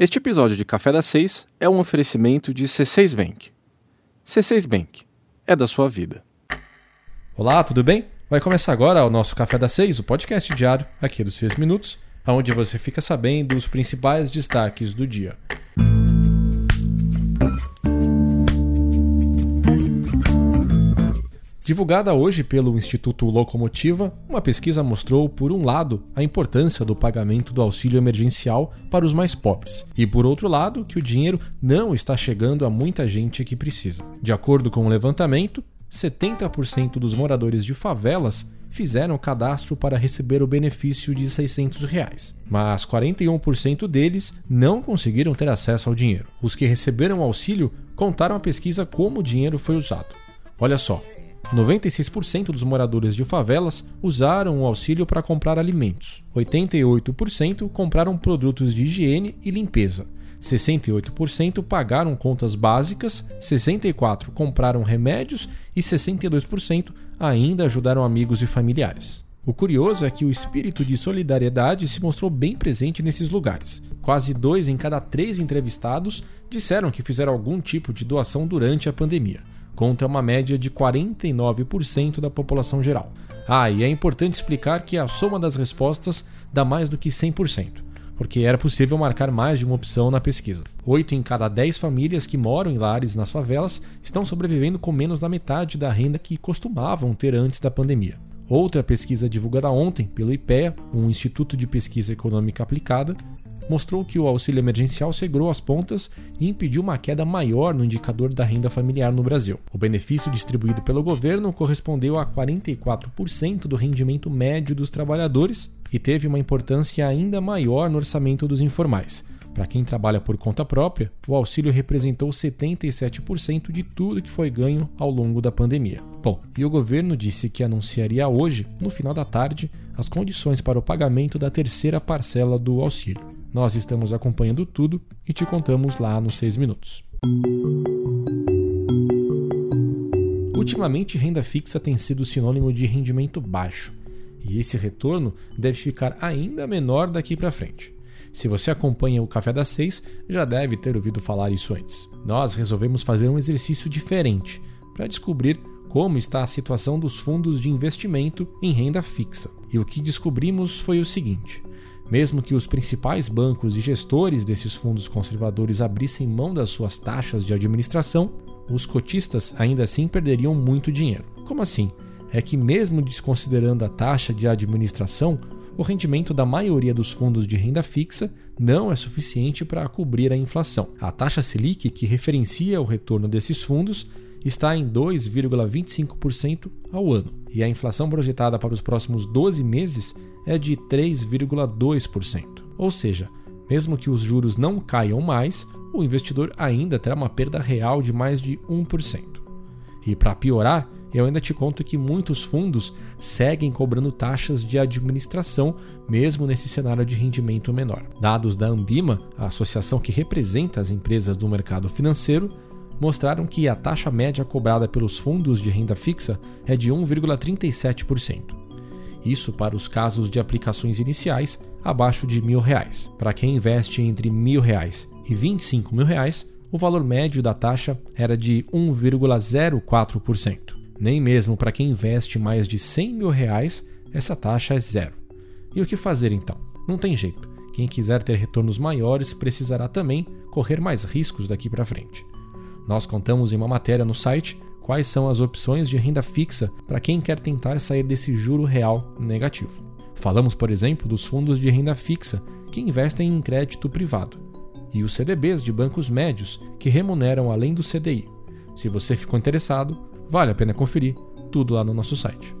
Este episódio de Café das Seis é um oferecimento de C6 Bank. C6 Bank é da sua vida. Olá, tudo bem? Vai começar agora o nosso Café das Seis, o podcast diário aqui dos 6 minutos, onde você fica sabendo os principais destaques do dia. Divulgada hoje pelo Instituto Locomotiva, uma pesquisa mostrou, por um lado, a importância do pagamento do auxílio emergencial para os mais pobres, e por outro lado, que o dinheiro não está chegando a muita gente que precisa. De acordo com o levantamento, 70% dos moradores de favelas fizeram cadastro para receber o benefício de 600 reais, mas 41% deles não conseguiram ter acesso ao dinheiro. Os que receberam o auxílio contaram à pesquisa como o dinheiro foi usado. Olha só, 96% dos moradores de favelas usaram o auxílio para comprar alimentos. 88% compraram produtos de higiene e limpeza. 68% pagaram contas básicas, 64% compraram remédios e 62% ainda ajudaram amigos e familiares. O curioso é que o espírito de solidariedade se mostrou bem presente nesses lugares. Quase dois em cada três entrevistados disseram que fizeram algum tipo de doação durante a pandemia contra uma média de 49% da população geral. Ah, e é importante explicar que a soma das respostas dá mais do que 100%, porque era possível marcar mais de uma opção na pesquisa. 8 em cada 10 famílias que moram em lares nas favelas estão sobrevivendo com menos da metade da renda que costumavam ter antes da pandemia. Outra pesquisa divulgada ontem pelo IPEA, um Instituto de Pesquisa Econômica Aplicada, mostrou que o auxílio emergencial segurou as pontas e impediu uma queda maior no indicador da renda familiar no Brasil. O benefício distribuído pelo governo correspondeu a 44% do rendimento médio dos trabalhadores e teve uma importância ainda maior no orçamento dos informais. Para quem trabalha por conta própria, o auxílio representou 77% de tudo que foi ganho ao longo da pandemia. Bom, e o governo disse que anunciaria hoje, no final da tarde, as condições para o pagamento da terceira parcela do auxílio. Nós estamos acompanhando tudo e te contamos lá nos 6 minutos. Ultimamente, renda fixa tem sido sinônimo de rendimento baixo, e esse retorno deve ficar ainda menor daqui para frente. Se você acompanha o Café das Seis, já deve ter ouvido falar isso antes. Nós resolvemos fazer um exercício diferente para descobrir como está a situação dos fundos de investimento em renda fixa. E o que descobrimos foi o seguinte: mesmo que os principais bancos e gestores desses fundos conservadores abrissem mão das suas taxas de administração, os cotistas ainda assim perderiam muito dinheiro. Como assim? É que, mesmo desconsiderando a taxa de administração, o rendimento da maioria dos fundos de renda fixa não é suficiente para cobrir a inflação. A taxa Selic, que referencia o retorno desses fundos, está em 2,25% ao ano, e a inflação projetada para os próximos 12 meses é de 3,2%. Ou seja, mesmo que os juros não caiam mais, o investidor ainda terá uma perda real de mais de 1%. E para piorar, eu ainda te conto que muitos fundos seguem cobrando taxas de administração, mesmo nesse cenário de rendimento menor. Dados da Ambima, a associação que representa as empresas do mercado financeiro, mostraram que a taxa média cobrada pelos fundos de renda fixa é de 1,37%. Isso para os casos de aplicações iniciais abaixo de mil reais. Para quem investe entre mil reais e 25 mil reais, o valor médio da taxa era de 1,04%. Nem mesmo para quem investe mais de 100 mil reais, essa taxa é zero. E o que fazer então? Não tem jeito. Quem quiser ter retornos maiores precisará também correr mais riscos daqui para frente. Nós contamos em uma matéria no site quais são as opções de renda fixa para quem quer tentar sair desse juro real negativo. Falamos, por exemplo, dos fundos de renda fixa que investem em crédito privado e os CDBs de bancos médios que remuneram além do CDI. Se você ficou interessado, vale a pena conferir tudo lá no nosso site.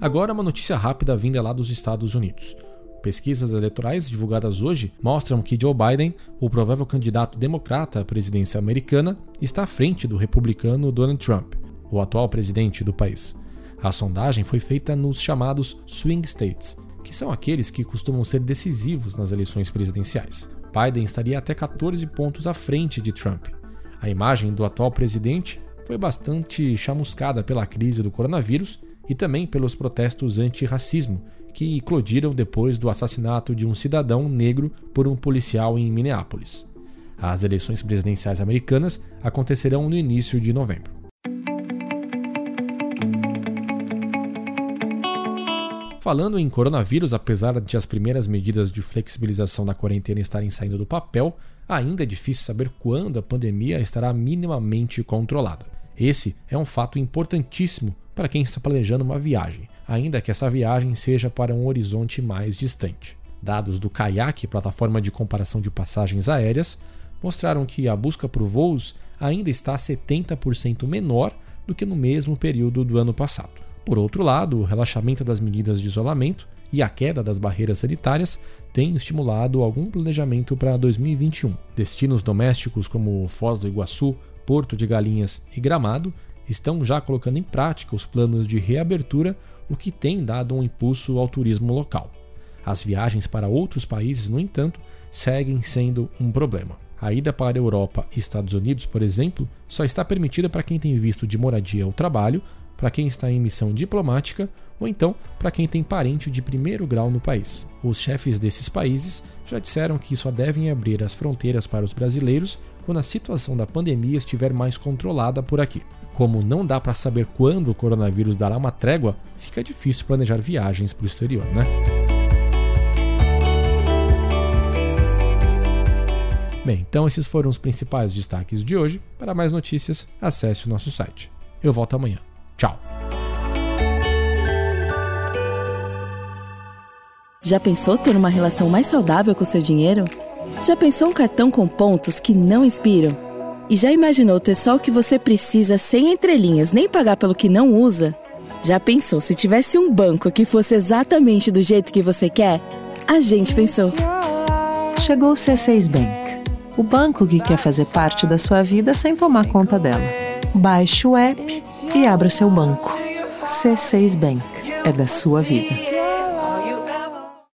Agora uma notícia rápida vinda lá dos Estados Unidos. Pesquisas eleitorais divulgadas hoje mostram que Joe Biden, o provável candidato democrata à presidência americana, está à frente do republicano Donald Trump, o atual presidente do país. A sondagem foi feita nos chamados swing states, que são aqueles que costumam ser decisivos nas eleições presidenciais. Biden estaria até 14 pontos à frente de Trump. A imagem do atual presidente foi bastante chamuscada pela crise do coronavírus e também pelos protestos anti-racismo que eclodiram depois do assassinato de um cidadão negro por um policial em Minneapolis. As eleições presidenciais americanas acontecerão no início de novembro. Falando em coronavírus, apesar de as primeiras medidas de flexibilização da quarentena estarem saindo do papel, ainda é difícil saber quando a pandemia estará minimamente controlada. Esse é um fato importantíssimo para quem está planejando uma viagem, ainda que essa viagem seja para um horizonte mais distante. Dados do Kayak, plataforma de comparação de passagens aéreas, mostraram que a busca por voos ainda está 70% menor do que no mesmo período do ano passado. Por outro lado, o relaxamento das medidas de isolamento e a queda das barreiras sanitárias têm estimulado algum planejamento para 2021. Destinos domésticos como Foz do Iguaçu, Porto de Galinhas e Gramado estão já colocando em prática os planos de reabertura, o que tem dado um impulso ao turismo local. As viagens para outros países, no entanto, seguem sendo um problema. A ida para a Europa e Estados Unidos, por exemplo, só está permitida para quem tem visto de moradia ou trabalho para quem está em missão diplomática ou então para quem tem parente de primeiro grau no país. Os chefes desses países já disseram que só devem abrir as fronteiras para os brasileiros quando a situação da pandemia estiver mais controlada por aqui. Como não dá para saber quando o coronavírus dará uma trégua, fica difícil planejar viagens para o exterior, né? Bem, então esses foram os principais destaques de hoje. Para mais notícias, acesse o nosso site. Eu volto amanhã. Tchau. Já pensou ter uma relação mais saudável com seu dinheiro? Já pensou um cartão com pontos que não inspiram? E já imaginou ter só o que você precisa sem entrelinhas, nem pagar pelo que não usa? Já pensou se tivesse um banco que fosse exatamente do jeito que você quer? A gente pensou. Chegou o C6 Bank, o banco que quer fazer parte da sua vida sem tomar conta dela. Baixe o app e abra seu banco. C6 Bank é da sua vida.